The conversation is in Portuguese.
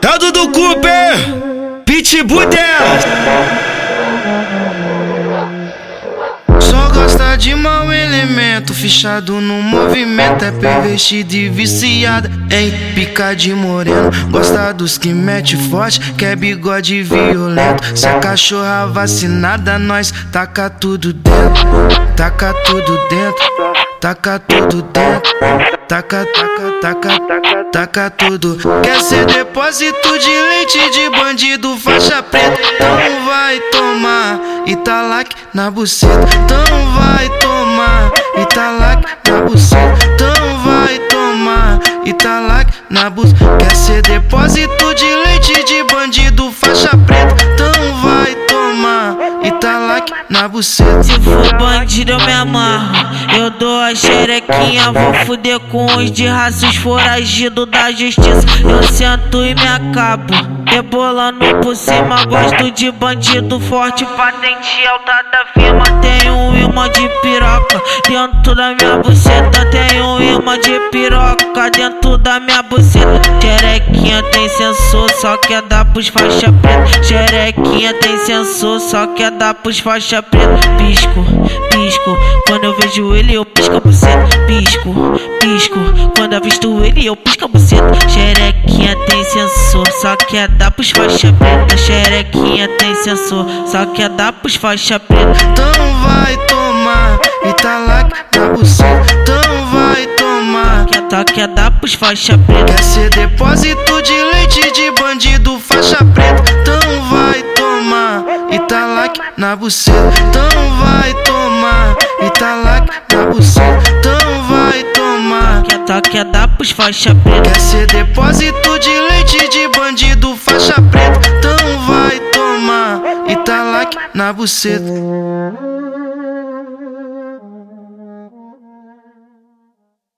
Dado do Cooper, Pitbull. Só gosta de mau elemento, fichado no movimento. É pervertido e viciada em pica de moreno. Gosta dos que mete forte, quer bigode violento. Se a cachorra vacinada, nós taca tudo dentro, taca tudo dentro. Taca tudo dentro, taca, taca, taca, taca, taca tudo. Quer ser depósito de leite de bandido, faixa preta? Então vai tomar Italac na buceta. Então vai tomar Italac na buceta. Então vai tomar Italac na buceta. Quer ser depósito de leite de bandido, faixa preta? Então vai tomar Italac na buceta. Se for bandido, eu me amarro. Eu dou a xerequinha, vou fuder com os de raças foragido da justiça. Eu sento e me acabo. Rebolando por cima, gosto de bandido forte, patente alta da firma. Tenho um imã de piroca dentro da minha buceta. Tenho um imã de piroca dentro da minha buceta. Xerequinha tem sensor, só quer dar pros faixa preta. Xerequinha tem sensor, só quer dar pros faixa preta. Pisco, pisco, quando eu vejo ele eu pisco a buceta. Pisco, pisco, quando eu visto ele eu pisco a buceta. Xerequinha tem sensor, só quer dar pros faixa preta. Xerequinha tem sensor, só quer dar pros faixa preta. Então vai tomar Italac na buceta. Então vai tomar. Só quer dar pros faixa preta. Quer ser depósito de leite de bandido, faixa preta. Então vai tomar Italac na buceta. Então vai tomar Italac na buceta. Então vai tomar. Só quer dar pros faixa preta. Quer ser depósito de leite de bandido, faixa preta. Então vai tomar Italac na buceta.